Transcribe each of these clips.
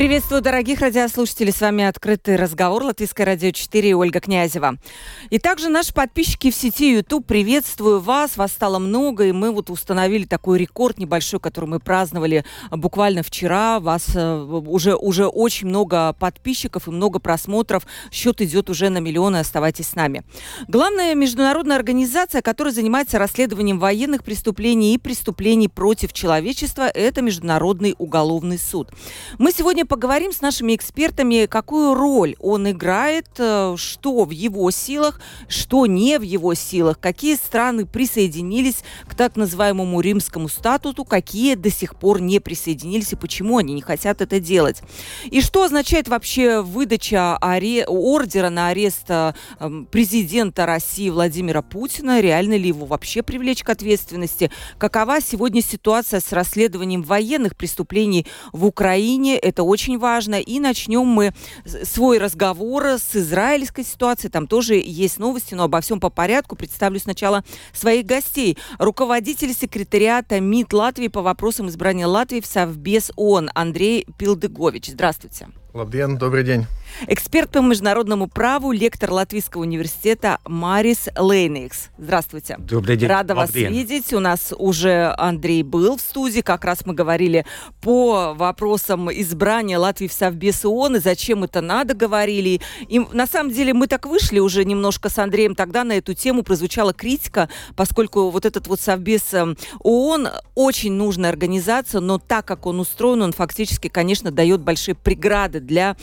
Приветствую, дорогих радиослушателей. С вами «Открытый разговор» Латвийское радио 4 и Ольга Князева. И также наши подписчики в сети YouTube. Приветствую вас. Вас стало много, и мы вот установили такой рекорд небольшой, который мы праздновали буквально вчера. Вас э, уже, уже очень много подписчиков и много просмотров. Счет идет уже на миллионы. Оставайтесь с нами. Главная международная организация, которая занимается расследованием военных преступлений и преступлений против человечества, это Международный уголовный суд. Мы сегодня поговорим с нашими экспертами, какую роль он играет, э, что в его силах, что не в его силах, какие страны присоединились к так называемому римскому статуту, какие до сих пор не присоединились и почему они не хотят это делать. И что означает вообще выдача аре... ордера на арест э, президента России Владимира Путина, реально ли его вообще привлечь к ответственности, какова сегодня ситуация с расследованием военных преступлений в Украине, это очень очень важно. И начнем мы свой разговор с израильской ситуацией. Там тоже есть новости, но обо всем по порядку. Представлю сначала своих гостей. Руководитель секретариата МИД Латвии по вопросам избрания Латвии в Совбез ООН Андрей Пилдыгович. Здравствуйте. Лабден, добрый день. Эксперт по международному праву, лектор Латвийского университета Марис Лейникс. Здравствуйте. Добрый день. Рада вас Лабден. видеть. У нас уже Андрей был в студии. Как раз мы говорили по вопросам избрания Латвии в Совбез ООН и зачем это надо говорили. И на самом деле мы так вышли уже немножко с Андреем. Тогда на эту тему прозвучала критика, поскольку вот этот вот Совбез эм, ООН очень нужная организация, но так как он устроен, он фактически, конечно, дает большие преграды для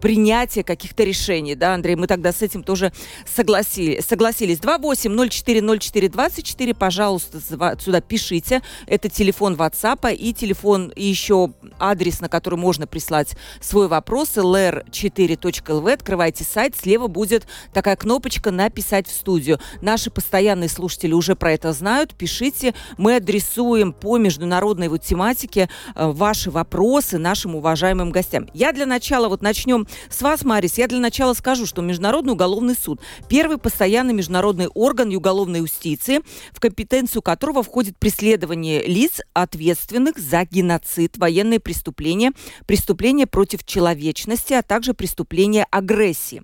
принятия каких-то решений. Да, Андрей, мы тогда с этим тоже согласили, согласились. 28040424, пожалуйста, сюда пишите. Это телефон WhatsApp и телефон, и еще адрес, на который можно прислать свой вопрос, lr4.lv. Открывайте сайт, слева будет такая кнопочка «Написать в студию». Наши постоянные слушатели уже про это знают. Пишите, мы адресуем по международной вот тематике э, ваши вопросы нашим уважаемым гостям. Я для начала, вот начнем с вас, Марис, я для начала скажу, что Международный уголовный суд – первый постоянный международный орган уголовной юстиции, в компетенцию которого входит преследование лиц, ответственных за геноцид, военные преступления, преступления против человечности, а также преступления агрессии.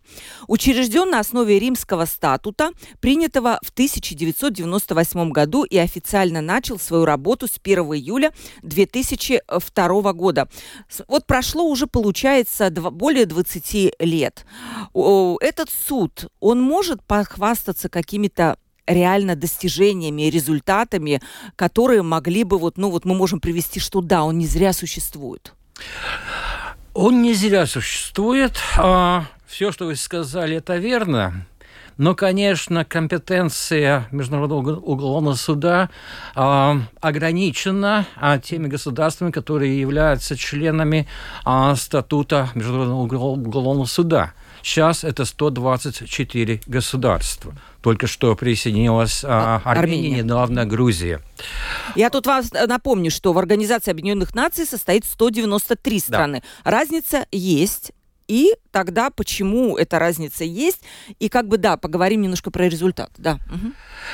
Учрежден на основе римского статута, принятого в 1998 году и официально начал свою работу с 1 июля 2002 года. Вот прошло уже, получается, более 20 лет. Этот суд, он может похвастаться какими-то реально достижениями результатами, которые могли бы, вот, ну вот мы можем привести, что да, он не зря существует. Он не зря существует. А, все, что вы сказали, это верно. Но, конечно, компетенция Международного уголовного суда э, ограничена э, теми государствами, которые являются членами э, статута Международного уголовного суда. Сейчас это 124 государства. Только что присоединилась а, Армения, Армения, недавно Грузия. Я тут вам напомню, что в Организации Объединенных Наций состоит 193 страны. Да. Разница есть и тогда почему эта разница есть, и как бы, да, поговорим немножко про результат, да.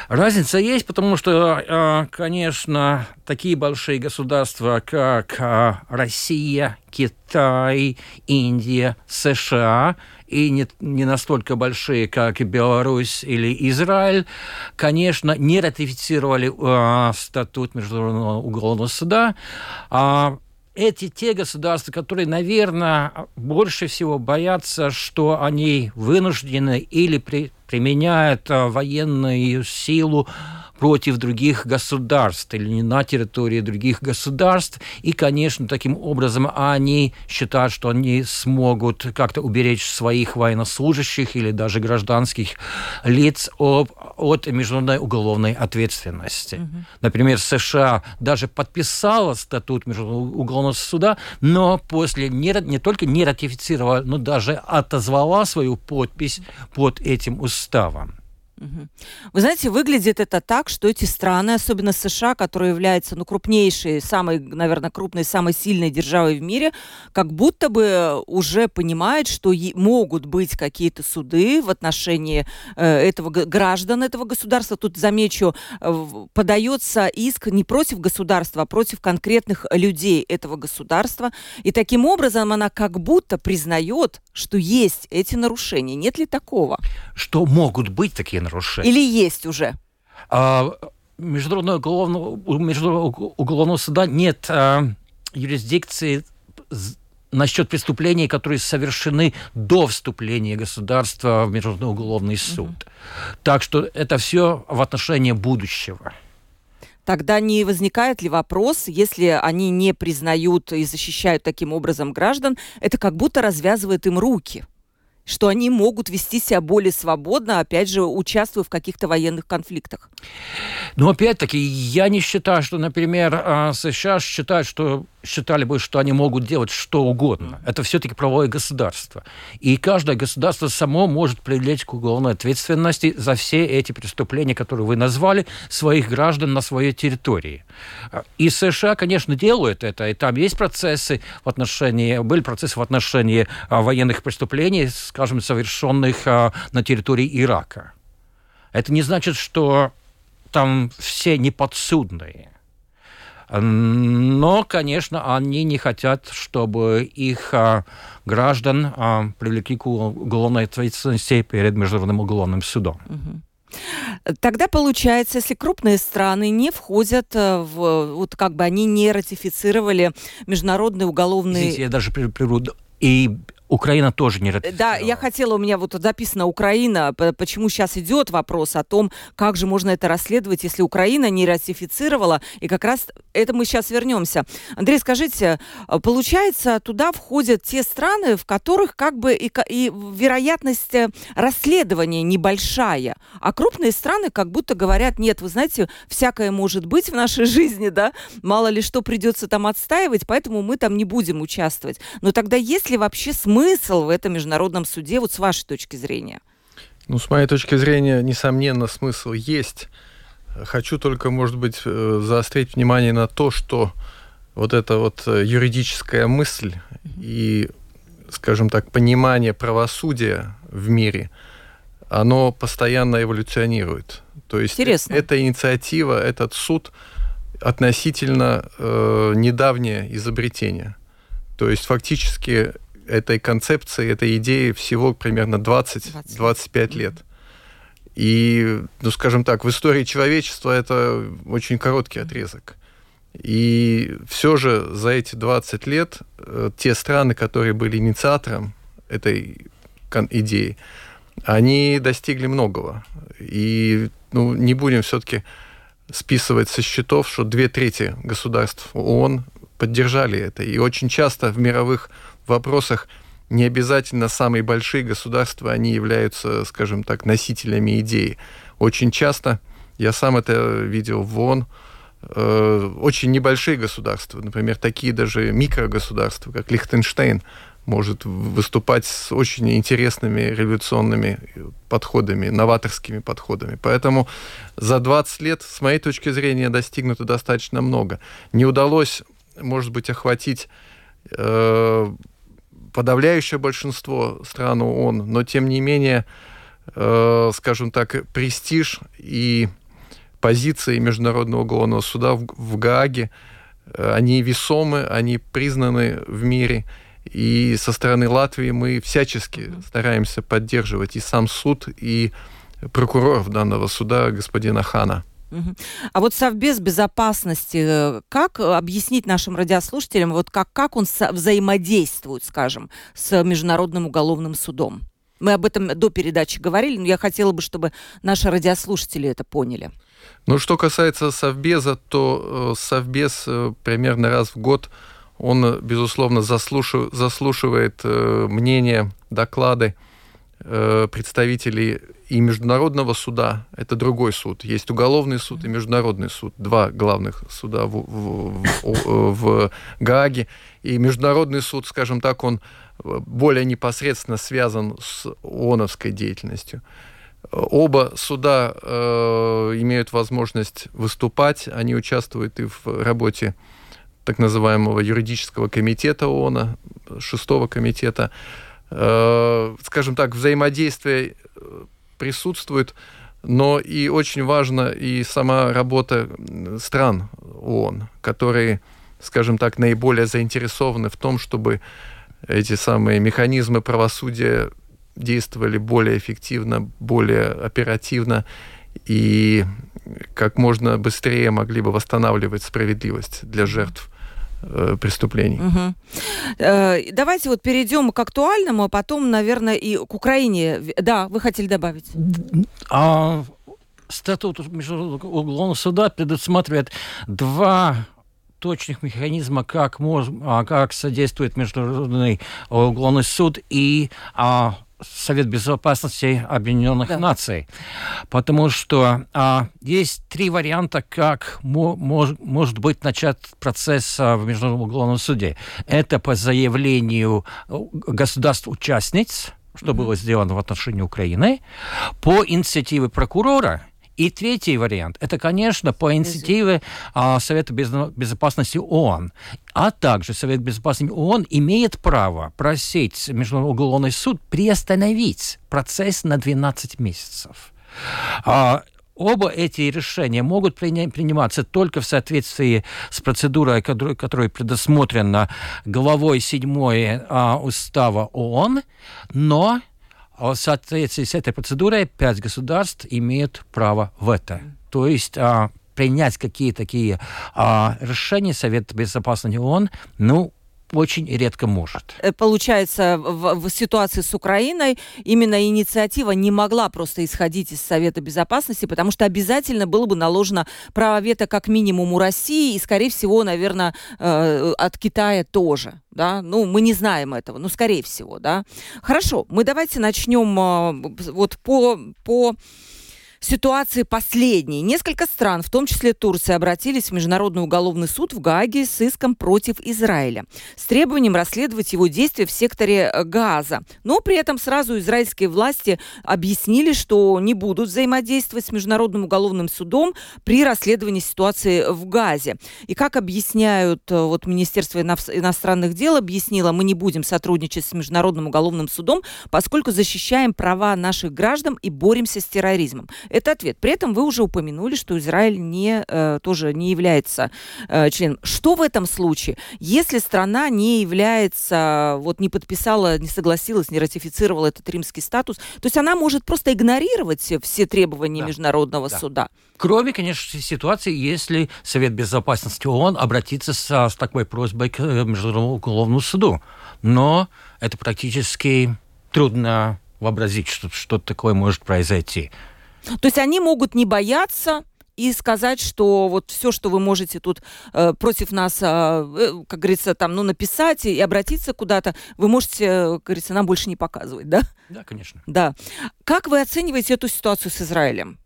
Разница есть, потому что, а, конечно, такие большие государства, как а, Россия, Китай, Индия, США, и не, не настолько большие, как Беларусь или Израиль, конечно, не ратифицировали э, статут Международного уголовного суда. А эти те государства, которые, наверное, больше всего боятся, что они вынуждены или при, применяют а, военную силу против других государств или не на территории других государств. И, конечно, таким образом они считают, что они смогут как-то уберечь своих военнослужащих или даже гражданских лиц от, от международной уголовной ответственности. Угу. Например, США даже подписала статут Международного уголовного суда, но после не, не только не ратифицировала, но даже отозвала свою подпись под этим уставом. Вы знаете, выглядит это так, что эти страны, особенно США, которые являются ну, крупнейшей, самой, наверное, крупной, самой сильной державой в мире, как будто бы уже понимают, что могут быть какие-то суды в отношении э, этого граждан этого государства. Тут, замечу, э, подается иск не против государства, а против конкретных людей этого государства. И таким образом она как будто признает, что есть эти нарушения. Нет ли такого? Что могут быть такие нарушения? Или есть уже? А, международного уголовного, международного уголовного суда нет а, юрисдикции насчет преступлений, которые совершены до вступления государства в Международный уголовный суд. Угу. Так что это все в отношении будущего. Тогда не возникает ли вопрос, если они не признают и защищают таким образом граждан, это как будто развязывает им руки? Что они могут вести себя более свободно, опять же, участвуя в каких-то военных конфликтах? Ну, опять-таки, я не считаю, что, например, а, США считают, что считали бы, что они могут делать что угодно. Это все-таки правовое государство. И каждое государство само может привлечь к уголовной ответственности за все эти преступления, которые вы назвали, своих граждан на своей территории. И США, конечно, делают это. И там есть процессы в отношении, были процессы в отношении а, военных преступлений, скажем, совершенных а, на территории Ирака. Это не значит, что там все неподсудные. Но, конечно, они не хотят, чтобы их а, граждан а, привлекли к уголовной ответственности перед Международным уголовным судом. Тогда получается, если крупные страны не входят э, в, вот как бы они не ратифицировали международный уголовный... Извините, я даже прерву. И Украина тоже не ратифицировала. Да, я хотела, у меня вот записано Украина, почему сейчас идет вопрос о том, как же можно это расследовать, если Украина не ратифицировала, и как раз это мы сейчас вернемся. Андрей, скажите, э, получается, туда входят те страны, в которых как бы и, и вероятность э, расследования небольшая, а крупные страны как будто говорят, нет, вы знаете, всякое может быть в нашей жизни, да, мало ли что придется там отстаивать, поэтому мы там не будем участвовать. Но тогда есть ли вообще смысл смысл в этом международном суде, вот с вашей точки зрения? Ну, с моей точки зрения, несомненно, смысл есть. Хочу только, может быть, э, заострить внимание на то, что вот эта вот э, юридическая мысль и, скажем так, понимание правосудия в мире, оно постоянно эволюционирует. То есть Интересно. эта инициатива, этот суд относительно э, недавнее изобретение. То есть фактически этой концепции, этой идеи всего примерно 20-25 лет. И, ну, скажем так, в истории человечества это очень короткий отрезок. И все же за эти 20 лет э, те страны, которые были инициатором этой идеи, они достигли многого. И ну, не будем все-таки списывать со счетов, что две трети государств ООН поддержали это. И очень часто в мировых вопросах не обязательно самые большие государства, они являются, скажем так, носителями идеи. Очень часто, я сам это видел в ООН, э, очень небольшие государства, например, такие даже микрогосударства, как Лихтенштейн, может выступать с очень интересными революционными подходами, новаторскими подходами. Поэтому за 20 лет, с моей точки зрения, достигнуто достаточно много. Не удалось, может быть, охватить э, подавляющее большинство стран ООН, но тем не менее, э, скажем так, престиж и позиции Международного уголовного суда в, в Гааге, э, они весомы, они признаны в мире. И со стороны Латвии мы всячески стараемся поддерживать и сам суд, и прокуроров данного суда господина Хана. А вот Совбез безопасности, э, как объяснить нашим радиослушателям, вот как, как он взаимодействует, скажем, с Международным уголовным судом? Мы об этом до передачи говорили, но я хотела бы, чтобы наши радиослушатели это поняли. Ну, что касается Совбеза, то э, Совбез э, примерно раз в год, он, безусловно, заслушив, заслушивает мнение, доклады представителей и Международного суда, это другой суд. Есть уголовный суд и Международный суд, два главных суда в, в, в, в Гааге. И Международный суд, скажем так, он более непосредственно связан с ООНовской деятельностью. Оба суда э, имеют возможность выступать, они участвуют и в работе так называемого юридического комитета ООН, шестого комитета. Э, скажем так, взаимодействие э, присутствует, но и очень важна и сама работа стран ООН, которые, скажем так, наиболее заинтересованы в том, чтобы эти самые механизмы правосудия действовали более эффективно, более оперативно и как можно быстрее могли бы восстанавливать справедливость для жертв. Э, преступлений. Угу. давайте вот перейдем к актуальному, а потом, наверное, и к Украине. Да, вы хотели добавить? А, статут Международного уголовного суда предусматривает два точных механизма, как, мож, а, как содействует Международный уголовный суд и а, Совет Безопасности Объединенных да. Наций, потому что а, есть три варианта, как мо, мож, может быть начат процесс а, в Международном уголовном суде. Это по заявлению государств-участниц, что mm-hmm. было сделано в отношении Украины, по инициативе прокурора – и третий вариант – это, конечно, по инициативе а, Совета Безопасности ООН. А также Совет Безопасности ООН имеет право просить Международный уголовный суд приостановить процесс на 12 месяцев. А, оба эти решения могут приниматься только в соответствии с процедурой, которая предусмотрена главой 7 а, Устава ООН, но а в соответствии с этой процедурой пять государств имеют право вето. То есть принять какие-то такие а, решения Совета Безопасности ООН, ну, очень редко может. Э, получается, в, в ситуации с Украиной именно инициатива не могла просто исходить из Совета Безопасности, потому что обязательно было бы наложено право вето как минимум у России и, скорее всего, наверное, э, от Китая тоже. Да? Ну, мы не знаем этого, но скорее всего, да. Хорошо, мы давайте начнем э, вот по, по ситуации последней. Несколько стран, в том числе Турция, обратились в Международный уголовный суд в Гааге с иском против Израиля с требованием расследовать его действия в секторе э, Газа. Но при этом сразу израильские власти объяснили, что не будут взаимодействовать с Международным уголовным судом при расследовании ситуации в Газе. И как объясняют э, вот Министерство иностранных дел объяснило, мы не будем сотрудничать с Международным уголовным судом, поскольку защищаем права наших граждан и боремся с терроризмом. Это ответ. При этом вы уже упомянули, что Израиль не, э, тоже не является э, членом. Что в этом случае? Если страна не является, вот не подписала, не согласилась, не ратифицировала этот римский статус, то есть она может просто игнорировать все требования да. Международного да. суда. Кроме, конечно, ситуации, если Совет Безопасности ООН обратится с, с такой просьбой к э, Международному уголовному суду. Но это практически трудно вообразить, что что-то такое может произойти. То есть они могут не бояться и сказать, что вот все, что вы можете тут э, против нас, а, э, как говорится, там, ну, написать и обратиться куда-то, вы можете, э, как говорится, нам больше не показывать, да? Да, конечно. Да. Как вы оцениваете эту ситуацию с Израилем?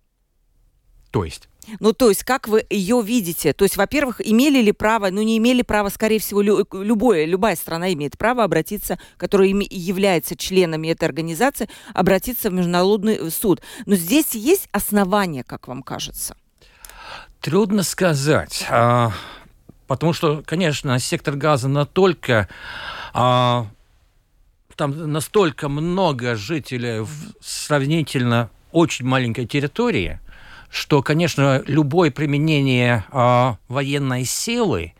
То есть? Ну, то есть, как вы ее видите? То есть, во-первых, имели ли право, ну, не имели права, скорее всего, лю- любое, любая страна имеет право обратиться, которая является членами этой организации, обратиться в Международный э, суд. Но здесь есть основания, как вам кажется? Трудно сказать. А, потому что, конечно, сектор газа настолько... А, там настолько много жителей в сравнительно очень маленькой территории – что, конечно, любое применение э, военной силы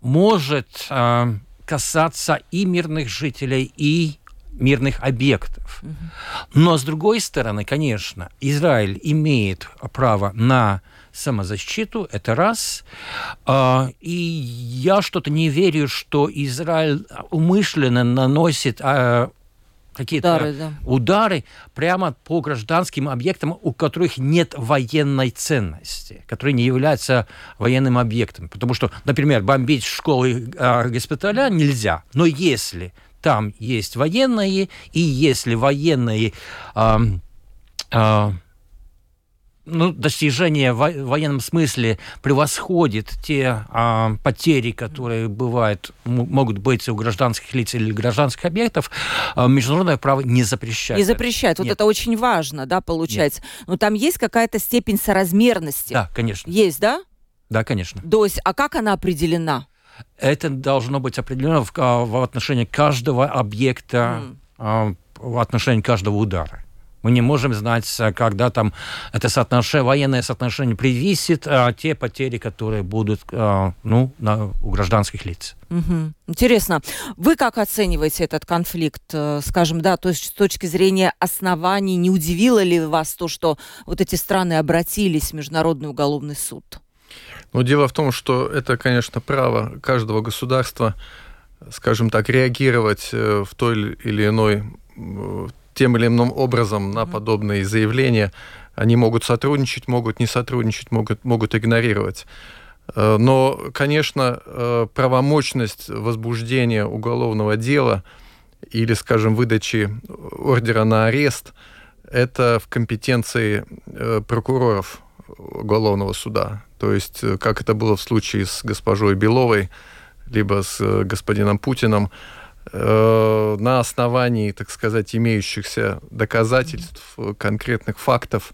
может э, касаться и мирных жителей, и мирных объектов. Но, с другой стороны, конечно, Израиль имеет право на самозащиту, это раз. А, и я что-то не верю, что Израиль умышленно наносит какие-то удары, да. удары прямо по гражданским объектам, у которых нет военной ценности, которые не являются военным объектом. Потому что, например, бомбить школы э, госпиталя нельзя, но если там есть военные, и если военные э, э, ну, достижение в военном смысле превосходит те а, потери, которые бывают, могут быть у гражданских лиц или гражданских объектов, а, международное право не запрещает. Не запрещает. Вот это очень важно, да, получается. Нет. Но там есть какая-то степень соразмерности. Да, конечно. Есть, да? Да, конечно. То есть, а как она определена? Это должно быть определено в, а, в отношении каждого объекта, mm. в отношении каждого удара. Мы не можем знать, э, когда там это соотношение, военное соотношение превысит а, те потери, которые будут а, ну, на, у гражданских лиц. Угу. Интересно, вы как оцениваете этот конфликт, скажем, да, то есть с точки зрения оснований, не удивило ли вас то, что вот эти страны обратились в Международный уголовный суд? Ну, дело в том, что это, конечно, право каждого государства, скажем так, реагировать в той или иной тем или иным образом на подобные заявления. Они могут сотрудничать, могут не сотрудничать, могут, могут игнорировать. Э, но, конечно, э, правомочность возбуждения уголовного дела или, скажем, выдачи ордера на арест – это в компетенции э, прокуроров уголовного суда. То есть, как это было в случае с госпожой Беловой, либо с господином Путиным – на основании, так сказать, имеющихся доказательств, конкретных фактов,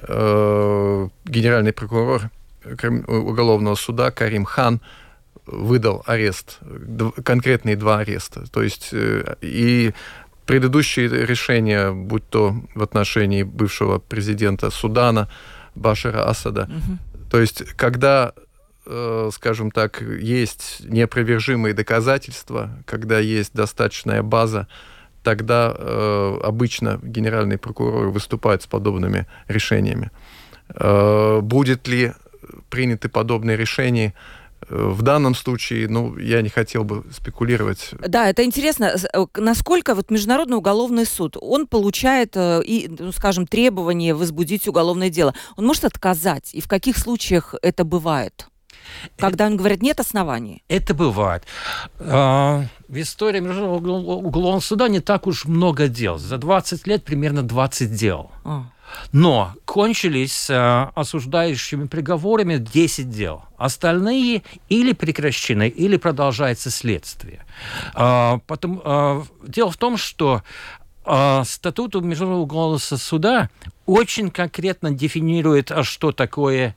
э, генеральный прокурор уголовного суда Карим Хан выдал арест, конкретные два ареста. То есть э, и предыдущие решения, будь то в отношении бывшего президента Судана Башара Асада, угу. то есть когда Э, скажем так, есть неопровержимые доказательства, когда есть достаточная база, тогда э, обычно генеральный прокурор выступает с подобными решениями. Э, будет ли приняты подобные решения? Э, в данном случае, ну, я не хотел бы спекулировать. Да, это интересно, э, насколько вот Международный уголовный суд, он получает, и, ну, скажем, требование возбудить уголовное дело. Он может отказать, и в каких случаях это бывает? Когда он говорит, нет оснований. Это бывает. А, в истории Международного уголовного суда не так уж много дел. За 20 лет примерно 20 дел. А. Но кончились э, осуждающими приговорами 10 дел. Остальные или прекращены, или продолжается следствие. Э, потом, э, дело в том, что э, статут Международного уголовного суда очень конкретно дефинирует, что такое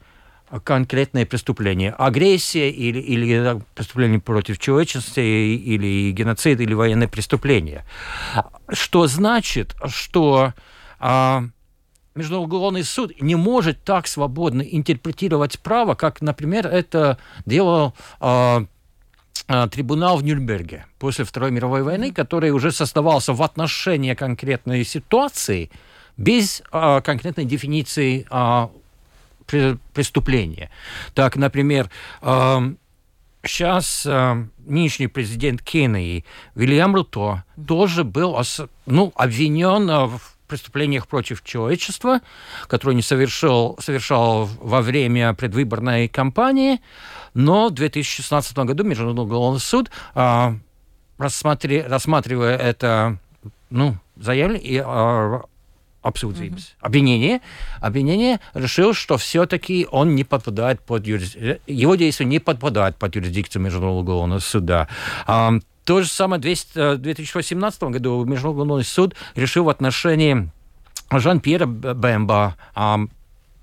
конкретное преступление. Агрессия или, или преступление против человечности, или геноцид, или военное преступление. Что значит, что а, Международный суд не может так свободно интерпретировать право, как, например, это делал а, а, трибунал в Нюрнберге после Второй мировой войны, который уже создавался в отношении конкретной ситуации без а, конкретной дефиниции а, преступления. Так, например, сейчас э, нынешний президент Кении Вильям Руто тоже был ну, обвинен в преступлениях против человечества, которые не совершил, совершал во время предвыборной кампании, но в 2016 году Международный уголовный суд, э, рассматри, рассматривая это ну, заявление, э, обсудить. Угу. Обвинение, обвинение решил, что все-таки он не подпадает под юрисдикцию, его действия не подпадают под юрисдикцию Международного уголовного суда. А, то же самое в 2018 году Международный уголовный суд решил в отношении Жан-Пьера Бэмба, а,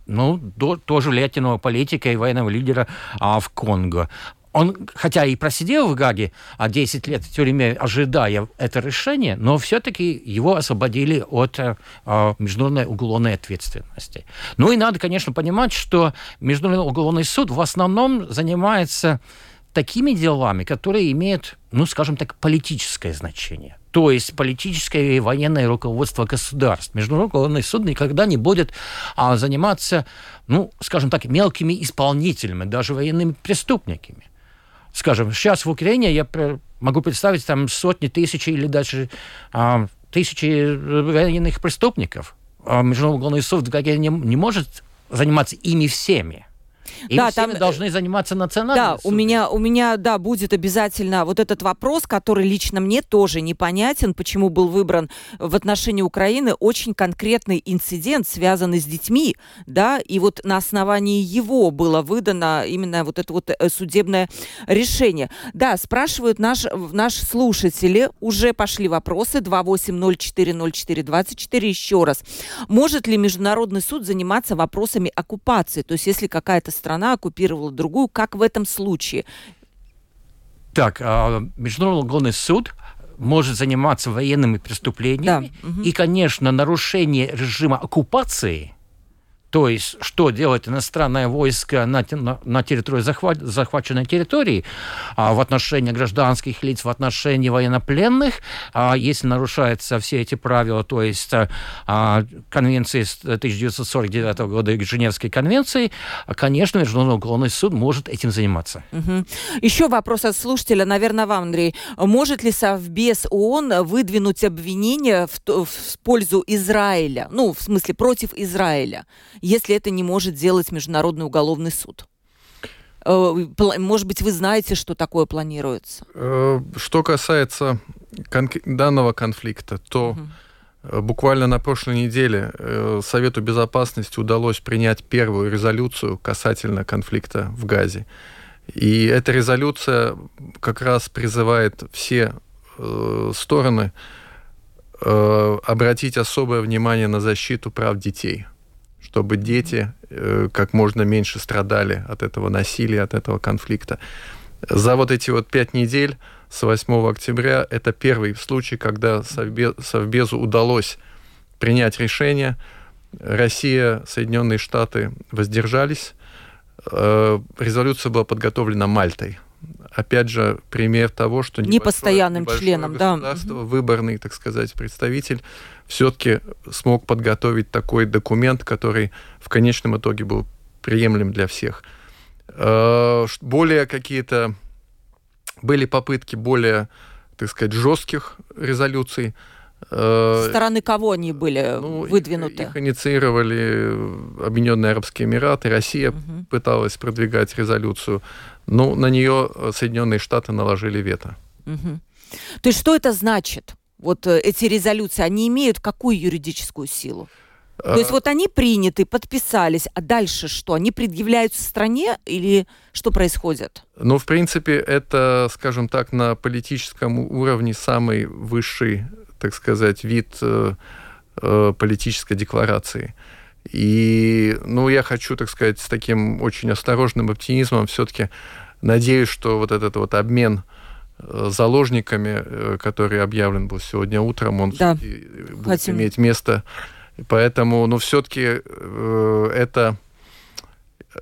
ну, до, тоже влиятельного политика и военного лидера а, в Конго он, хотя и просидел в Гаге а 10 лет в тюрьме, ожидая это решение, но все-таки его освободили от э, международной уголовной ответственности. Ну и надо, конечно, понимать, что Международный уголовный суд в основном занимается такими делами, которые имеют, ну, скажем так, политическое значение. То есть политическое и военное руководство государств. Международный уголовный суд никогда не будет а, заниматься, ну, скажем так, мелкими исполнителями, даже военными преступниками скажем, сейчас в Украине я могу представить там сотни тысяч или даже а, тысячи военных преступников. А Международный уголовный суд не, не может заниматься ими всеми. И да, там должны заниматься национальные Да, суды. у меня, у меня, да, будет обязательно вот этот вопрос, который лично мне тоже непонятен, почему был выбран в отношении Украины очень конкретный инцидент, связанный с детьми, да, и вот на основании его было выдано именно вот это вот э, судебное решение. Да, спрашивают наш, наши слушатели, уже пошли вопросы, 28040424, еще раз. Может ли Международный суд заниматься вопросами оккупации? То есть если какая-то страна оккупировала другую, как в этом случае? Так, а, Международный уголовный суд может заниматься военными преступлениями. Да. Угу. И, конечно, нарушение режима оккупации – то есть, что делает иностранное войско на, на, территории захват, захваченной территории а, в отношении гражданских лиц, в отношении военнопленных, а, если нарушаются все эти правила, то есть а, конвенции 1949 года и Женевской конвенции, конечно, Международный уголовный суд может этим заниматься. Угу. Еще вопрос от слушателя, наверное, вам, Андрей. Может ли Совбез ООН выдвинуть обвинение в, в пользу Израиля, ну, в смысле, против Израиля? Если это не может делать Международный уголовный суд? Э, может быть, вы знаете, что такое планируется? Э, что касается кон- данного конфликта, то угу. буквально на прошлой неделе Совету Безопасности удалось принять первую резолюцию касательно конфликта в Газе. И эта резолюция как раз призывает все стороны обратить особое внимание на защиту прав детей чтобы дети э, как можно меньше страдали от этого насилия, от этого конфликта. За вот эти вот пять недель с 8 октября это первый случай, когда Совбезу удалось принять решение. Россия, Соединенные Штаты воздержались. Э, резолюция была подготовлена Мальтой опять же, пример того, что непостоянным небольшое членом, да. выборный, так сказать, представитель все-таки смог подготовить такой документ, который в конечном итоге был приемлем для всех. Э, более какие-то были попытки более, так сказать, жестких резолюций. Э, Со стороны кого они были ну, выдвинуты? Их, их инициировали Объединенные Арабские Эмираты, Россия угу. пыталась продвигать резолюцию. Ну, на нее Соединенные Штаты наложили вето. Угу. То есть что это значит? Вот э, эти резолюции, они имеют какую юридическую силу? То есть а вот они приняты, подписались, а дальше что? Они предъявляются стране или что происходит? Ну, в принципе, это, скажем так, на политическом уровне самый высший, так сказать, вид э, э, политической декларации. И, ну, я хочу, так сказать, с таким очень осторожным оптимизмом все-таки надеюсь, что вот этот вот обмен э, заложниками, э, который объявлен был сегодня утром, он да. будет Хотим. иметь место. Поэтому, ну, все-таки э, это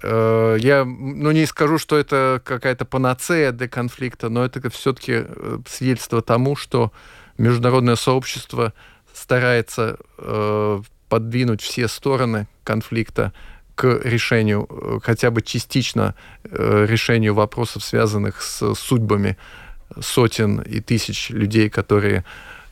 э, я, ну, не скажу, что это какая-то панацея для конфликта, но это все-таки э, свидетельство тому, что международное сообщество старается э, подвинуть все стороны конфликта к решению, э, хотя бы частично э, решению вопросов, связанных с судьбами сотен и тысяч людей, которые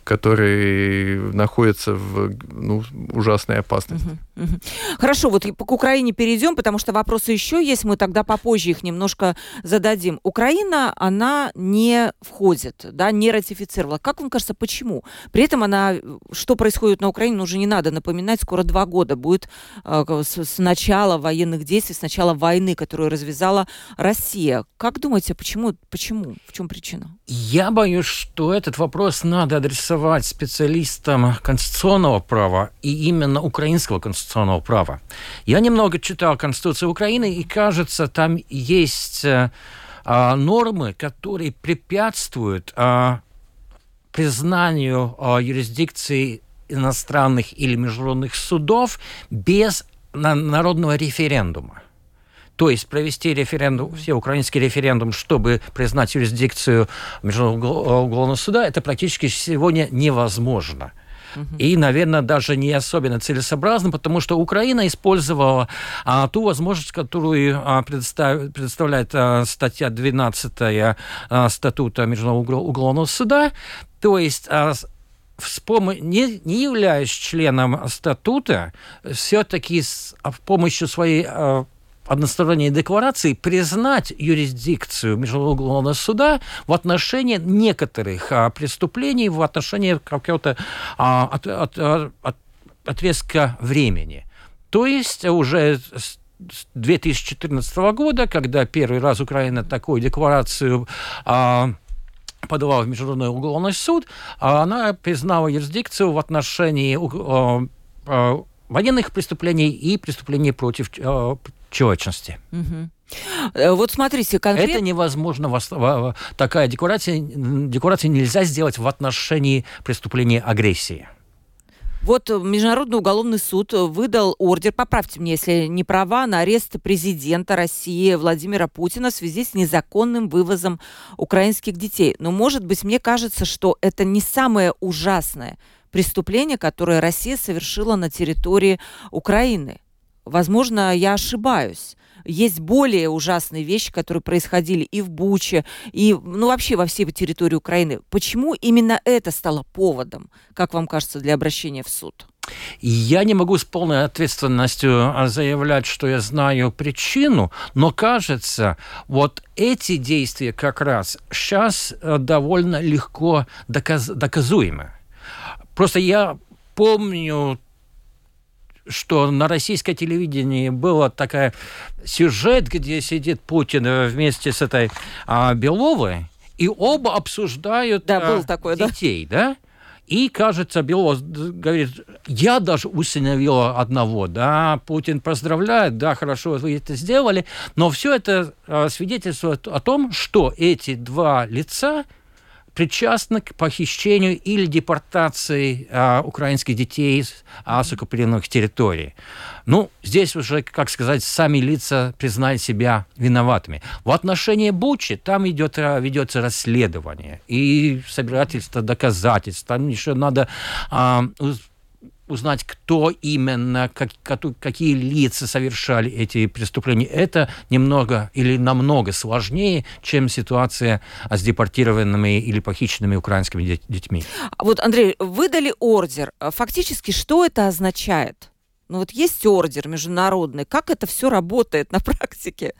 которые находятся в ну, ужасной опасности. Угу, угу. Хорошо, вот к Украине перейдем, потому что вопросы еще есть, мы тогда попозже их немножко зададим. Украина, она не входит, да, не ратифицировала. Как вам кажется, почему? При этом она, что происходит на Украине, уже не надо напоминать, скоро два года будет э, с, с начала военных действий, с начала войны, которую развязала Россия. Как думаете, почему? Почему? В чем причина? Я боюсь, что этот вопрос надо адресовать адресовать специалистам конституционного права и именно украинского конституционного права. Я немного читал Конституцию Украины, и кажется, там есть а, нормы, которые препятствуют а, признанию а, юрисдикции иностранных или международных судов без народного референдума то есть провести референдум, все украинский референдум, чтобы признать юрисдикцию Международного уголовного суда, это практически сегодня невозможно. И, наверное, даже не особенно целесообразно, потому что Украина использовала а, ту возможность, которую а, предостав... предоставляет а, статья 12 а, статута Международного уголовного суда, то есть а, с пом... не, не являясь членом статута, все-таки с а, помощью своей а, односторонней декларации признать юрисдикцию Международного уголовного суда в отношении некоторых а, преступлений, в отношении какого-то а, от, от, от, отрезка времени. То есть уже с 2014 года, когда первый раз Украина такую декларацию а, подавала в Международный уголовный суд, а она признала юрисдикцию в отношении а, а, военных преступлений и преступлений против а, человечности. Угу. Вот смотрите, конкретно... Это невозможно, такая декларация, декларация нельзя сделать в отношении преступления агрессии. Вот Международный уголовный суд выдал ордер, поправьте мне, если не права, на арест президента России Владимира Путина в связи с незаконным вывозом украинских детей. Но, может быть, мне кажется, что это не самое ужасное преступление, которое Россия совершила на территории Украины. Возможно, я ошибаюсь. Есть более ужасные вещи, которые происходили и в Буче, и ну, вообще во всей территории Украины. Почему именно это стало поводом, как вам кажется, для обращения в суд? Я не могу с полной ответственностью заявлять, что я знаю причину, но кажется, вот эти действия как раз сейчас э, довольно легко доказ доказуемы. Просто я помню что на российском телевидении был такой сюжет, где сидит Путин вместе с этой а, Беловой, и оба обсуждают да, был а, такой, детей, да? да? И, кажется, Белов говорит, я даже усыновила одного, да, Путин поздравляет, да, хорошо, вы это сделали, но все это а, свидетельствует о том, что эти два лица причастны к похищению или депортации а, украинских детей а, с оккупированных территорий. Ну, здесь уже, как сказать, сами лица признали себя виноватыми. В отношении Бучи там идет, а, ведется расследование и собирательство доказательств. Там еще надо а, узнать, кто именно, как, какие лица совершали эти преступления, это немного или намного сложнее, чем ситуация с депортированными или похищенными украинскими детьми. Вот, Андрей, выдали ордер. Фактически, что это означает? Ну вот есть ордер международный. Как это все работает на практике?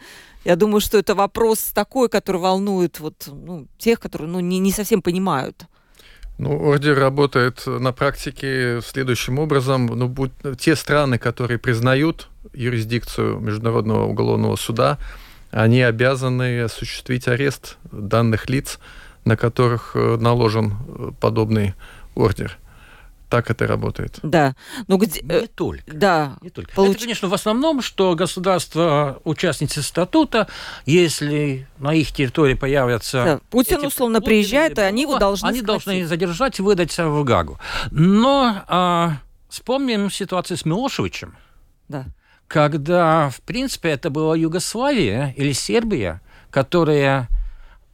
Я думаю, что это вопрос такой, который волнует вот, ну, тех, которые ну, не, не совсем понимают. Ну, ордер работает на практике следующим образом. Ну, будь, те страны, которые признают юрисдикцию Международного уголовного суда, они обязаны осуществить арест данных лиц, на которых э, наложен э, подобный ордер. Так это работает. Да. Ну, где... Не только. Да. Не только. Получ... Это, конечно, в основном, что государства, участницы статута, если на их территории появятся... Да. Путин, эти... условно, Путин, приезжает, и они его должны Они схватить. должны задержать и выдать в Гагу. Но а, вспомним ситуацию с Милошевичем. Да. Когда, в принципе, это была Югославия или Сербия, которая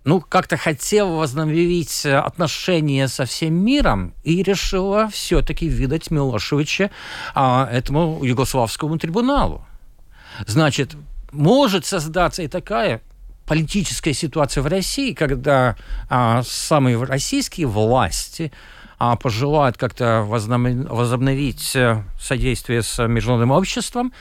ну, как-то хотела возобновить отношения со всем миром и решила все-таки выдать Милошевича а, этому югославскому трибуналу. Значит, может создаться и такая политическая ситуация в России, когда а, самые российские власти а, пожелают как-то возобновить э, содействие с международным обществом,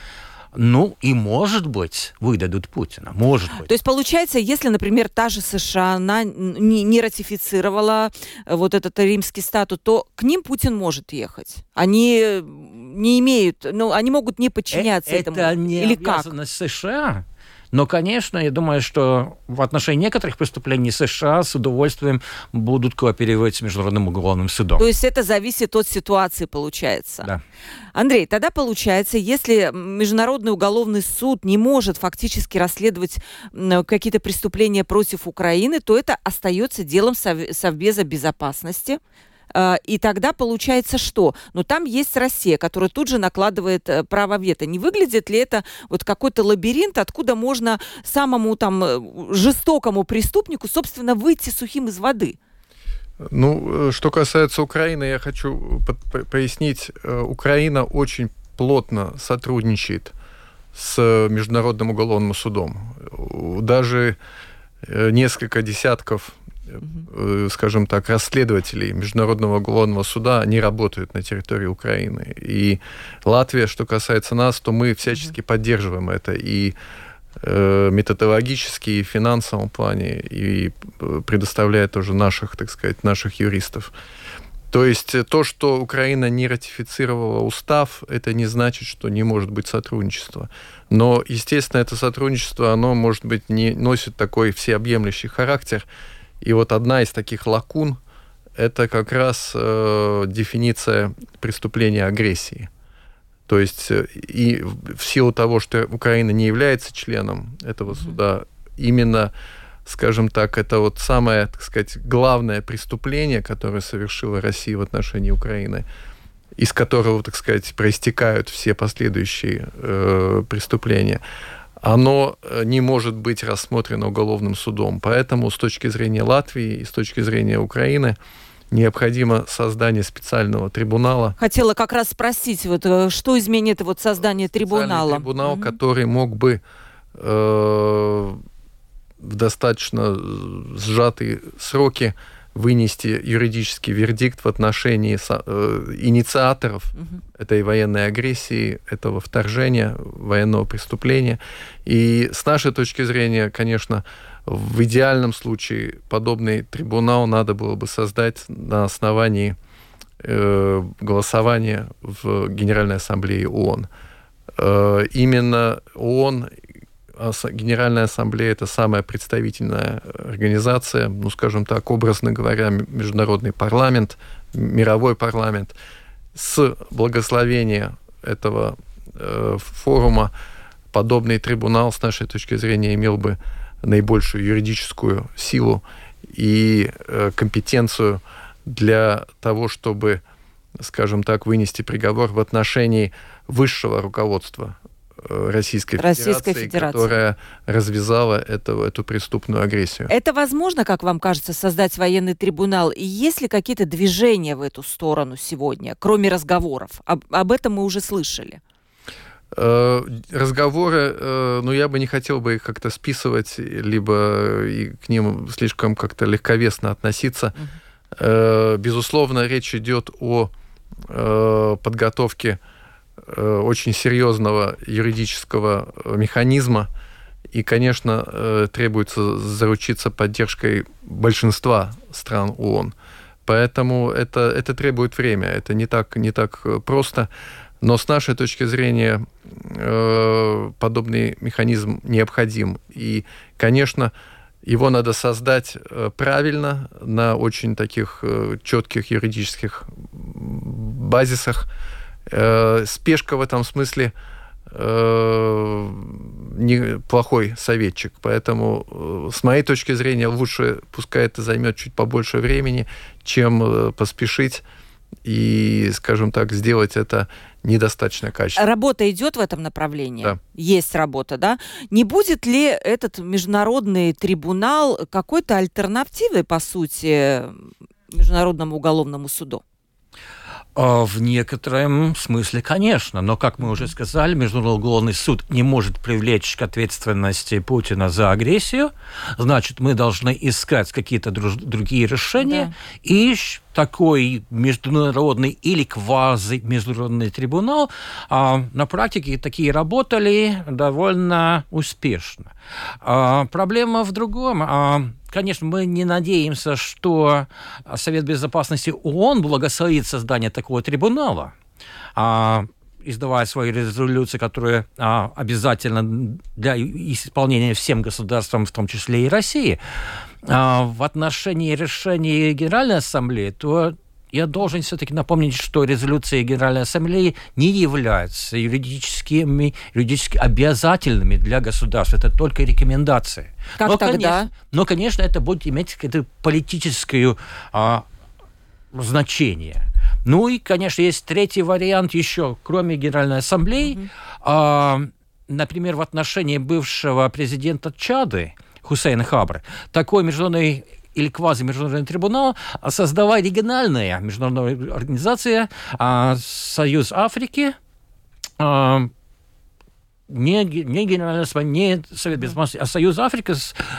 ну, и, может быть, выдадут Путина. Может быть. То есть, получается, если, например, та же США, она не, не ратифицировала э, вот этот римский статут, то к ним Путин может ехать. Они не имеют, ну, они могут не подчиняться э этому. Это не Или обязанность как? США. Но, конечно, я думаю, что в отношении некоторых преступлений США с удовольствием будут кооперировать с Международным уголовным судом. То есть это зависит от ситуации, получается. Да. Андрей, тогда получается, если Международный уголовный суд не может фактически расследовать какие-то преступления против Украины, то это остается делом Совбеза безопасности, и тогда получается что? Ну, там есть Россия, которая тут же накладывает э, право вето. Не выглядит ли это вот какой-то лабиринт, откуда можно самому там э, жестокому преступнику, собственно, выйти сухим из воды? Ну, э, что касается Украины, я хочу пояснить. Украина очень плотно сотрудничает с Международным уголовным судом. Даже несколько десятков э, скажем так, расследователей Международного уголовного суда, они работают на территории Украины. И Латвия, что касается нас, то мы всячески поддерживаем это и э, методологически, и в финансовом плане, и э, предоставляя тоже наших, так сказать, наших юристов. То есть то, что Украина не ратифицировала устав, это не значит, что не может быть сотрудничества. Но, естественно, это сотрудничество, оно, может быть, не носит такой всеобъемлющий характер, и вот одна из таких лакун – это как раз э, дефиниция преступления агрессии. То есть э, и в силу того, что Украина не является членом этого суда, именно, скажем так, это вот самое, так сказать, главное преступление, которое совершила Россия в отношении Украины, из которого, так сказать, проистекают все последующие э, преступления оно э, не может быть рассмотрено уголовным судом. Поэтому с точки зрения Латвии и с точки зрения Украины необходимо создание специального трибунала. Хотела как раз спросить, вот, э, что изменит вот создание трибунала? Трибунал, угу. который мог бы э, в достаточно сжатые сроки вынести юридический вердикт в отношении э, инициаторов угу. этой военной агрессии, этого вторжения, военного преступления. И с нашей точки зрения, конечно, в идеальном случае подобный трибунал надо было бы создать на основании э, голосования в Генеральной Ассамблее ООН. Э, именно ООН Генеральная Ассамблея – это самая представительная организация, ну, скажем так, образно говоря, международный парламент, мировой парламент. С благословения этого э, форума подобный трибунал, с нашей точки зрения, имел бы наибольшую юридическую силу и э, компетенцию для того, чтобы, скажем так, вынести приговор в отношении высшего руководства Российской, Российской Федерации, Федерации, которая развязала эту, эту преступную агрессию. Это возможно, как вам кажется, создать военный трибунал? И есть ли какие-то движения в эту сторону сегодня, кроме разговоров? Об, об этом мы уже слышали. Э, разговоры, э, ну, я бы не хотел бы их как-то списывать, либо и к ним слишком как-то легковесно относиться. Угу. Безусловно, речь идет о подготовке Э, очень серьезного юридического э, механизма, и, конечно, э, требуется заручиться поддержкой большинства стран ООН. Поэтому это, это требует время, это не так, не так просто. Но с нашей точки зрения подобный механизм необходим. И, конечно, его надо создать правильно, на очень таких четких юридических базисах, Э, спешка в этом смысле э, неплохой советчик. Поэтому, э, с моей точки зрения, лучше, пускай это займет чуть побольше времени, чем э, поспешить и, скажем так, сделать это недостаточно качественно. Работа идет в этом направлении? Да. Есть работа, да? Не будет ли этот международный трибунал какой-то альтернативой, по сути, Международному уголовному суду? А, в некотором смысле, конечно, но, как мы уже сказали, Международный уголовный суд не может привлечь к ответственности Путина за агрессию, значит, мы должны искать какие-то другие решения да. и такой международный или квази-международный трибунал, а, на практике такие работали довольно успешно. А, проблема в другом. А, конечно, мы не надеемся, что Совет Безопасности ООН благословит создание такого трибунала. А, издавая свои резолюции, которые а, обязательно для исполнения всем государствам, в том числе и России. А, в отношении решений Генеральной Ассамблеи, то я должен все-таки напомнить, что резолюции Генеральной Ассамблеи не являются юридическими, юридически обязательными для государства. Это только рекомендации. Как но, тогда? Конечно, но, конечно, это будет иметь какое-то политическое а, значение. Ну и, конечно, есть третий вариант еще, кроме Генеральной Ассамблеи. Mm-hmm. А, например, в отношении бывшего президента Чады, Хусейна Хабра. Такой международный или квази-международный трибунал, а создавая региональная международная организация а, Союз Африки, а, не, не Генеральная Ассамблея, не Совет Безопасности, а Союз Африки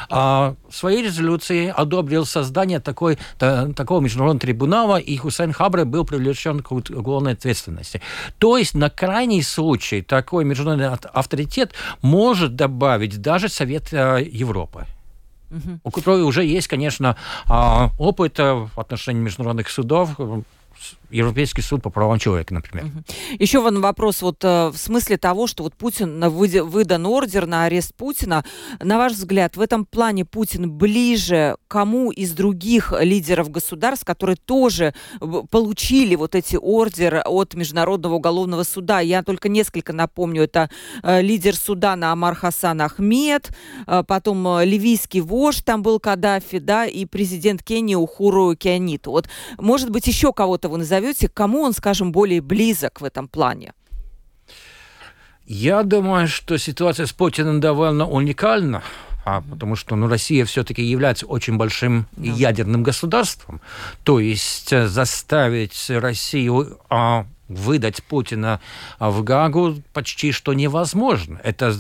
а, в своей резолюции одобрил создание такой, та, такого международного трибунала, и Хусейн Хабре был привлечен к уголовной ответственности. То есть на крайний случай такой международный авторитет может добавить даже Совет а, Европы у которой уже есть, конечно, а, опыт в отношении международных судов, Европейский суд по правам человека, например. Еще один вопрос вот э, в смысле того, что вот Путин выдан ордер на арест Путина. На ваш взгляд, в этом плане Путин ближе кому из других лидеров государств, которые тоже получили вот эти ордеры от Международного уголовного суда? Я только несколько напомню. Это э, лидер Судана Амар Хасан Ахмед, э, потом ливийский вождь, там был Каддафи, да, и президент Кении Ухуру Кианиту. Вот, может быть, еще кого-то вы назовете, кому он, скажем, более близок в этом плане? Я думаю, что ситуация с Путиным довольно уникальна, а, потому что ну, Россия все-таки является очень большим да. ядерным государством. То есть э, заставить Россию а, выдать Путина в Гагу почти что невозможно. Это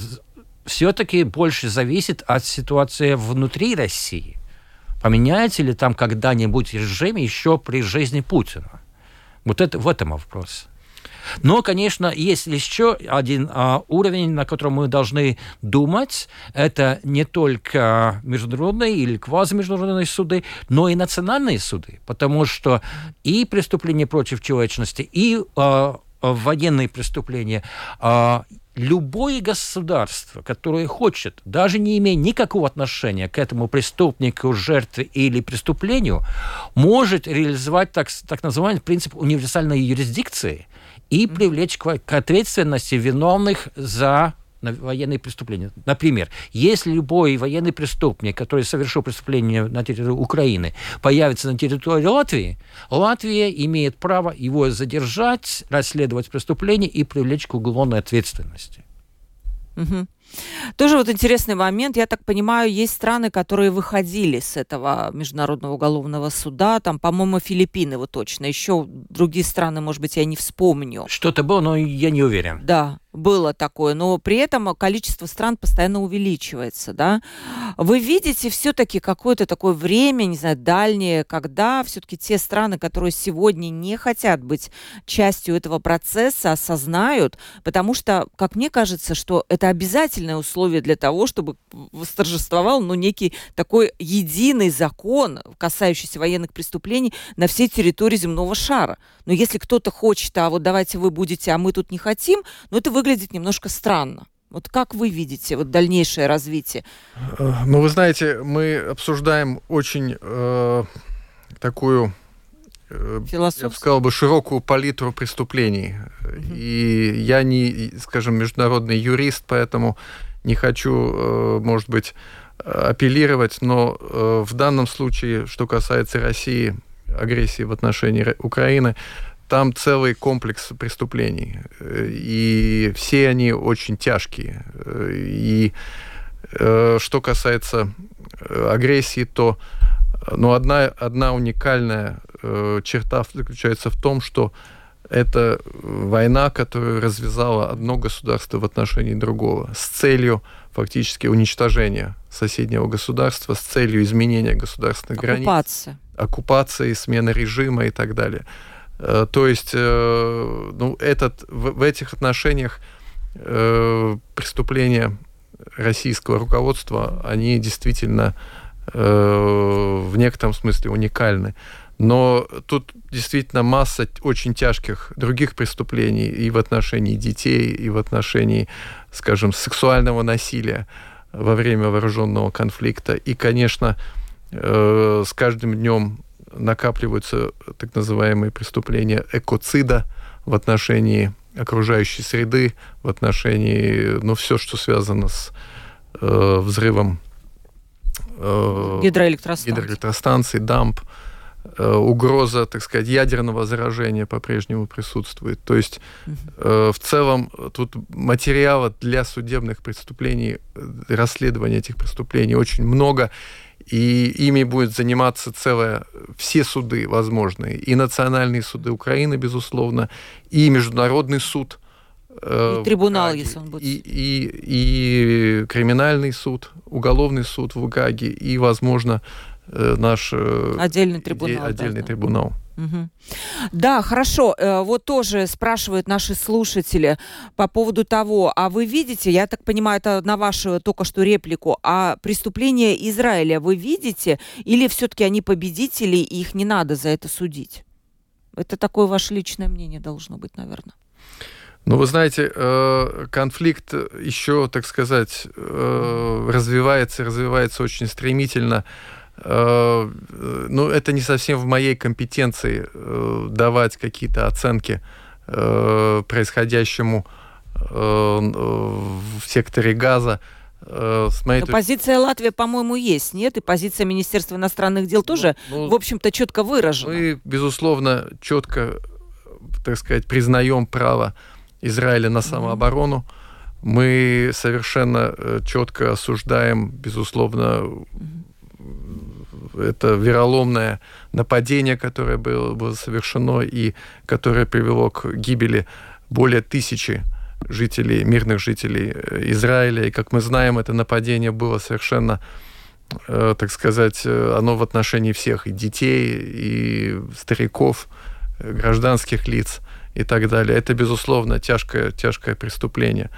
все-таки больше зависит от ситуации внутри России. Поменяется ли там когда-нибудь режим еще при жизни Путина? Вот это в этом вопрос. Но, конечно, есть еще один а, уровень, на котором мы должны думать. Это не только международные или квазимеждународные суды, но и национальные суды. Потому что и преступления против человечности, и а, военные преступления а, любое государство, которое хочет, даже не имея никакого отношения к этому преступнику, жертве или преступлению, может реализовать так, так называемый принцип универсальной юрисдикции и привлечь к, к ответственности виновных за на военные преступления. Например, если любой военный преступник, который совершил преступление на территории Украины, появится на территории Латвии, Латвия имеет право его задержать, расследовать преступление и привлечь к уголовной ответственности. Угу. Тоже вот интересный момент. Я так понимаю, есть страны, которые выходили с этого Международного уголовного суда. Там, по-моему, Филиппины вот точно. Еще другие страны, может быть, я не вспомню. Что-то было, но я не уверен. Да было такое, но при этом количество стран постоянно увеличивается, да. Вы видите все-таки какое-то такое время, не знаю, дальнее, когда все-таки те страны, которые сегодня не хотят быть частью этого процесса, осознают, потому что, как мне кажется, что это обязательное условие для того, чтобы восторжествовал, ну, некий такой единый закон, касающийся военных преступлений на всей территории земного шара. Но если кто-то хочет, а вот давайте вы будете, а мы тут не хотим, ну, это выглядит немножко странно. Вот как вы видите вот дальнейшее развитие? Э, ну, вы знаете, мы обсуждаем очень э, такую, э, я бы сказал бы, широкую палитру преступлений. Угу. И я не, скажем, международный юрист, поэтому не хочу, э, может быть, апеллировать, но э, в данном случае, что касается России, агрессии в отношении Украины, там целый комплекс преступлений. И все они очень тяжкие. И э, что касается э, агрессии, то ну, одна, одна уникальная э, черта заключается в том, что это война, которую развязала одно государство в отношении другого с целью фактически уничтожения соседнего государства, с целью изменения государственных Оккупация. границ. Оккупации, смены режима и так далее. Э, то есть, э, ну, этот, в, в этих отношениях э, преступления российского руководства, они действительно в некотором смысле уникальны. Но тут действительно масса очень тяжких других преступлений и в отношении детей, и в отношении, скажем, сексуального насилия во время вооруженного конфликта. И, конечно, с каждым днем накапливаются так называемые преступления экоцида в отношении окружающей среды, в отношении, ну, все, что связано с э, взрывом э, гидроэлектростанций. гидроэлектростанций, дамп, э, угроза, так сказать, ядерного заражения по-прежнему присутствует. То есть э, в целом тут материала для судебных преступлений, э, расследования этих преступлений очень много и ими будет заниматься целое, все суды возможные, и национальные суды Украины, безусловно, и Международный суд и трибунал, если он будет. И, и, и криминальный суд, уголовный суд в Гаге, и, возможно, наш отдельный трибунал. Отдельный да, трибунал. Угу. Да, хорошо. Э, вот тоже спрашивают наши слушатели по поводу того, а вы видите, я так понимаю, это на вашу только что реплику, а преступления Израиля вы видите, или все-таки они победители, и их не надо за это судить? Это такое ваше личное мнение должно быть, наверное. Ну, вы знаете, э, конфликт еще, так сказать, э, развивается, развивается очень стремительно. Э, ну, это не совсем в моей компетенции э, давать какие-то оценки э, происходящему в секторе газа. С моей точки... Позиция Латвии, по-моему, есть, нет? И позиция Министерства иностранных дел тоже, ну, в общем-то, четко выражена. Мы, безусловно, четко, так сказать, признаем право Израиля на самооборону. Мы совершенно четко осуждаем, безусловно, это вероломное нападение, которое было, было совершено и которое привело к гибели более тысячи жителей, мирных жителей э, Израиля. И, как мы знаем, это нападение было совершенно, э, так сказать, э, оно в отношении всех, и детей, и стариков, гражданских лиц и так далее. Это, безусловно, тяжкое, тяжкое преступление.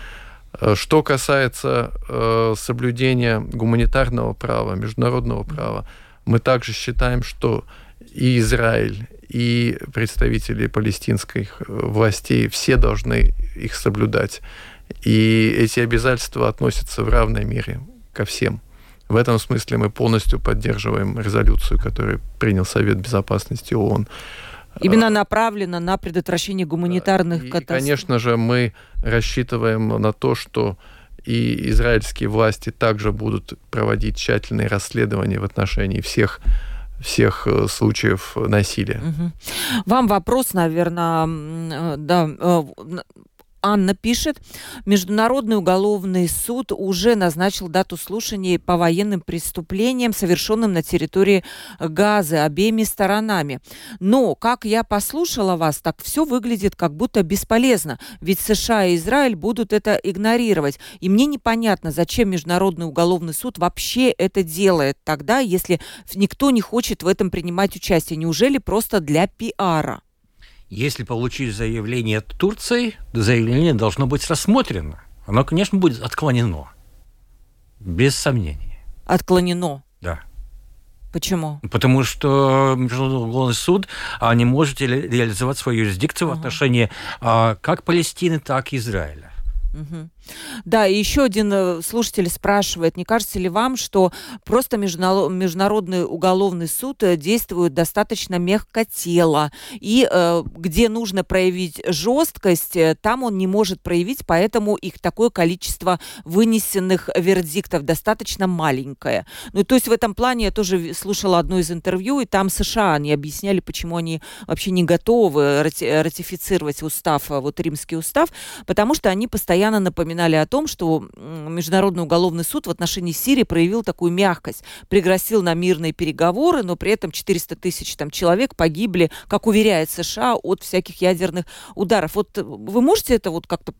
Что касается соблюдения гуманитарного права, международного права, мы также считаем, что и Израиль, и представители палестинских властей все должны их соблюдать. И эти обязательства относятся в равной мере ко всем. В этом смысле мы полностью поддерживаем резолюцию, которую принял Совет Безопасности ООН. Именно направлена на предотвращение гуманитарных и, катастроф. Конечно же, мы рассчитываем на то, что и израильские власти также будут проводить тщательные расследования в отношении всех всех э, случаев насилия. Угу. Вам вопрос, наверное, э, да, э, Анна пишет, Международный уголовный суд уже назначил дату слушаний по военным преступлениям, совершенным на территории Газы обеими сторонами. Но, как я послушала вас, так все выглядит как будто бесполезно, ведь США и Израиль будут это игнорировать. И мне непонятно, зачем Международный уголовный суд вообще это делает тогда, если никто не хочет в этом принимать участие. Неужели просто для пиара? Если получили заявление от Турции, заявление должно быть рассмотрено. Оно, конечно, будет отклонено. Без сомнения. Отклонено? Да. Почему? Потому что Международный уголовный суд а, не может реализовать свою юрисдикцию uh-huh. в отношении а, как Палестины, так и Израиля. Угу. Да, и еще один э, слушатель спрашивает, не кажется ли вам, что просто Международный уголовный суд э, действует достаточно мягкотело, и э, где нужно проявить жесткость, э, там он не может проявить, поэтому их такое количество вынесенных вердиктов достаточно маленькое. Ну, то есть в этом плане я тоже слушала одно из интервью, и там США, они объясняли, почему они вообще не готовы ратифицировать устав, вот римский устав, потому что они постоянно напоминают упоминали о том, что Международный уголовный суд в отношении Сирии проявил такую мягкость, пригласил на мирные переговоры, но при этом 400 тысяч там, человек погибли, как уверяет США, от всяких ядерных ударов. Вот вы можете это вот как-то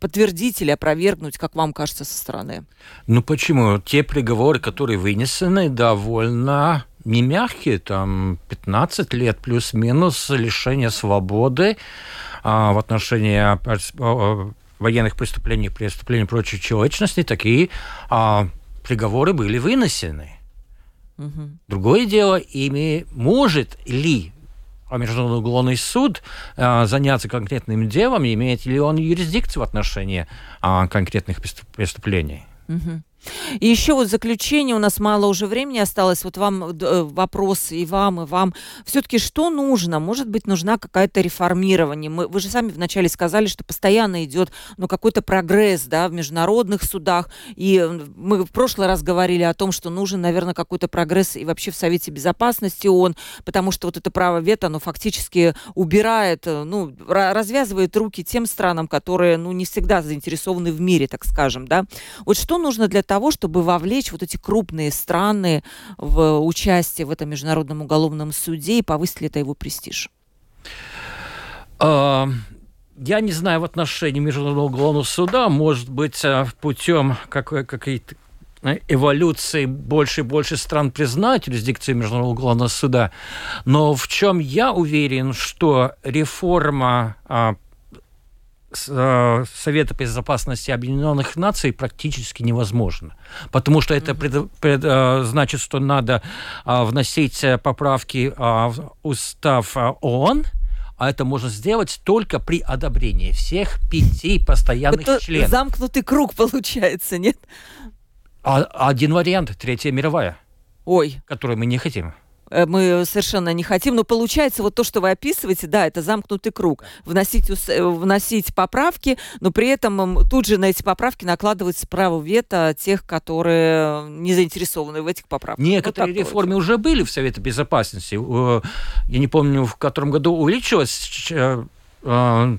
подтвердить или опровергнуть, как вам кажется, со стороны? Ну почему? Те приговоры, которые вынесены, довольно не мягкие, там 15 лет плюс-минус лишения свободы а, в отношении а, военных преступлений, преступлений против человечности, такие а, приговоры были вынесены. Угу. Другое дело, ими может ли Международный уголовный суд а, заняться конкретным делом, имеет ли он юрисдикцию в отношении а, конкретных преступлений. Угу. И еще вот заключение, у нас мало уже времени осталось, вот вам э, вопрос и вам, и вам. Все-таки что нужно? Может быть, нужна какая-то реформирование? Мы, вы же сами вначале сказали, что постоянно идет ну, какой-то прогресс да, в международных судах. И мы в прошлый раз говорили о том, что нужен, наверное, какой-то прогресс и вообще в Совете Безопасности ООН, потому что вот это право вето, оно фактически убирает, э, ну, развязывает руки тем странам, которые, ну, не всегда заинтересованы в мире, так скажем, да. Вот что нужно для того, того, чтобы вовлечь вот эти крупные страны в участие в этом международном уголовном суде и повысить ли это его престиж? А, я не знаю, в отношении Международного уголовного суда, может быть, путем какой-то эволюции больше и больше стран признают юрисдикцию Международного уголовного суда. Но в чем я уверен, что реформа а, а, Совета безопасности Объединенных Наций практически невозможно. Потому что это пред, пред, а, значит, что надо вносить поправки в устав ООН, а это можно сделать только при одобрении всех пяти постоянных это членов. замкнутый круг получается, нет? А, один вариант, Третья мировая. Ой. Которую мы не хотим э, мы совершенно не хотим. Но получается вот то, что вы описываете, да, это замкнутый круг. Вносить, э, вносить поправки, но при этом тут же на эти поправки накладывается право вето тех, которые не заинтересованы в этих поправках. Некоторые вот реформы уже были в Совете Безопасности. Я не помню, в котором году увеличилось э, э,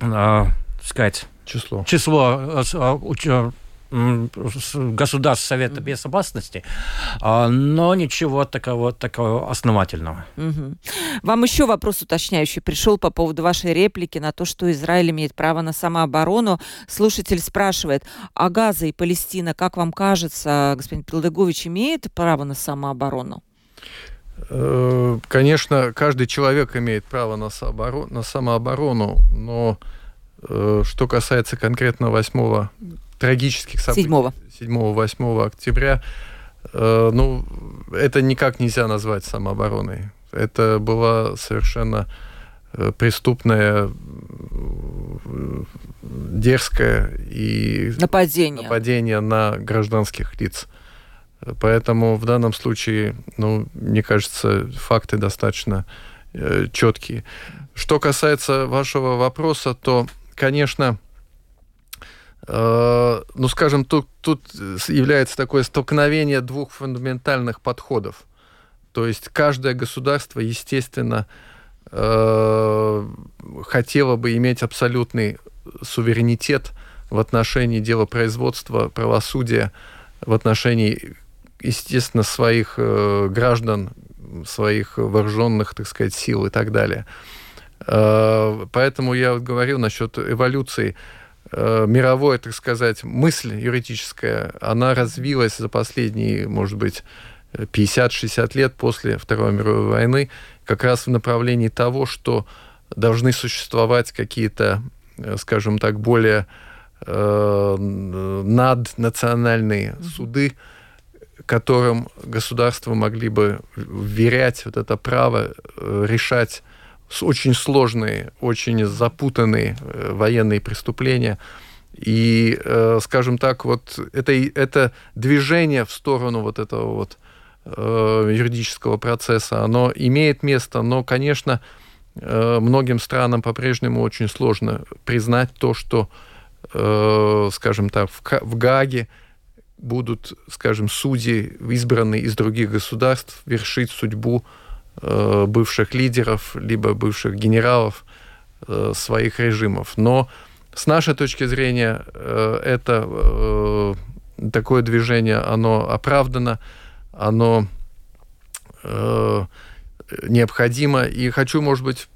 э, сказать, число, число э, государств Совета Безопасности, а, но ничего такого, такого основательного. Угу. Вам еще вопрос уточняющий пришел по поводу вашей реплики на то, что Израиль имеет право на самооборону. Слушатель спрашивает, а Газа и Палестина, как вам кажется, господин Пилдегович, имеет право на самооборону? Э, конечно, каждый человек имеет право на, самооборону, на самооборону, но э, что касается конкретно 8 трагических событий 7-8 октября, э, ну, это никак нельзя назвать самообороной. Это была совершенно э, преступная, э, дерзкое и нападение. нападение на гражданских лиц. Поэтому в данном случае, ну, мне кажется, факты достаточно э, четкие. Что касается вашего вопроса, то, конечно, ну, скажем, тут, тут является такое столкновение двух фундаментальных подходов. То есть каждое государство, естественно, э, хотело бы иметь абсолютный суверенитет в отношении делопроизводства, правосудия, в отношении, естественно, своих э, граждан, своих вооруженных, так сказать, сил и так далее. Поэтому я говорил насчет эволюции э, мировой, так сказать, мысль юридическая, она развилась за последние, может быть, 50-60 лет после Второй мировой войны как раз в направлении того, что должны существовать какие-то, э, скажем так, более э, наднациональные суды, которым государства могли бы вверять вот это право э, решать очень сложные, очень запутанные э, военные преступления. И, э, скажем так, вот это, это движение в сторону вот этого вот э, юридического процесса, оно имеет место, но, конечно, многим странам по-прежнему очень сложно признать то, что, скажем так, в Гаге будут, скажем, судьи, избранные из других государств, вершить судьбу Э, бывших лидеров, либо бывших генералов э, своих режимов. Но с нашей точки зрения э, это такое движение, оно оправдано, оно необходимо. И хочу, может быть,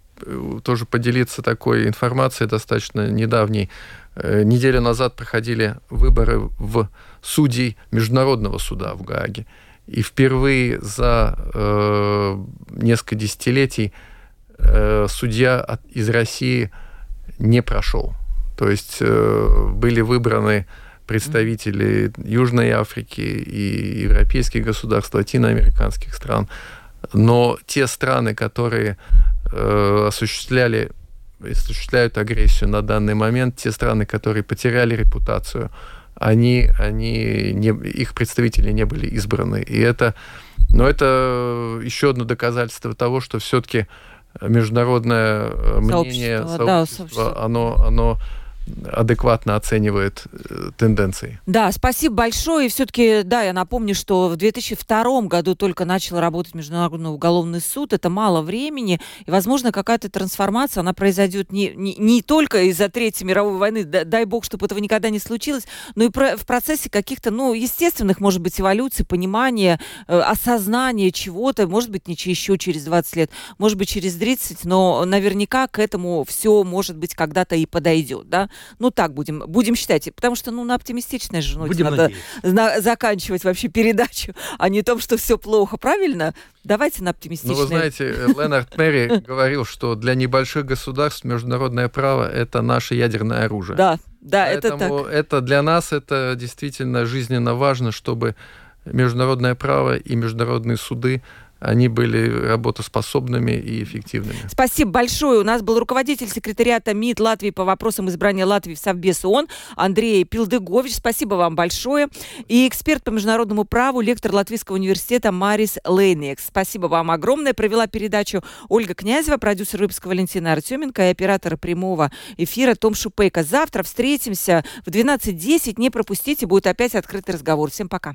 тоже поделиться такой информацией достаточно недавней. Неделю назад проходили выборы в судей Международного суда в Гааге. И впервые за э, несколько десятилетий э, судья от, из России не прошел. То есть э, были выбраны представители Южной Африки и европейских государств, латиноамериканских стран. Но те страны, которые э, осуществляли осуществляют агрессию на данный момент, те страны, которые потеряли репутацию, они, они не, их представители не были избраны. И это, но это еще одно доказательство того, что все-таки международное мнение, сообщество, да, сообщество. оно, оно адекватно оценивает э, тенденции. Да, спасибо большое. И все-таки, да, я напомню, что в 2002 году только начал работать Международный уголовный суд. Это мало времени. И, возможно, какая-то трансформация, она произойдет не, не, не только из-за Третьей мировой войны, дай, бог, чтобы этого никогда не случилось, но и про, в процессе каких-то, ну, естественных, может быть, эволюций, понимания, э, осознания чего-то, может быть, не еще через 20 лет, может быть, через 30, но наверняка к этому все, может быть, когда-то и подойдет, да? Ну, так будем, будем считать. Потому что, ну, на оптимистичной же ноте будем надо на, заканчивать вообще передачу, а не том, что все плохо. Правильно? Давайте на оптимистичной. Ну, вы знаете, Ленард Мэри говорил, что для небольших государств международное право — это наше ядерное оружие. Да, да, это так. это для нас это действительно жизненно важно, чтобы международное право и международные суды они были работоспособными и эффективными. Спасибо большое. У нас был руководитель секретариата МИД Латвии по вопросам избрания Латвии в Совбез ООН Андрей Пилдыгович. Спасибо вам большое. И эксперт по международному праву, лектор Латвийского университета Марис Лейникс. Спасибо вам огромное. Провела передачу Ольга Князева, продюсер выпуска Валентина Артеменко и оператор прямого эфира Том Шупейко. Завтра встретимся в 12.10. Не пропустите, будет опять открытый разговор. Всем пока.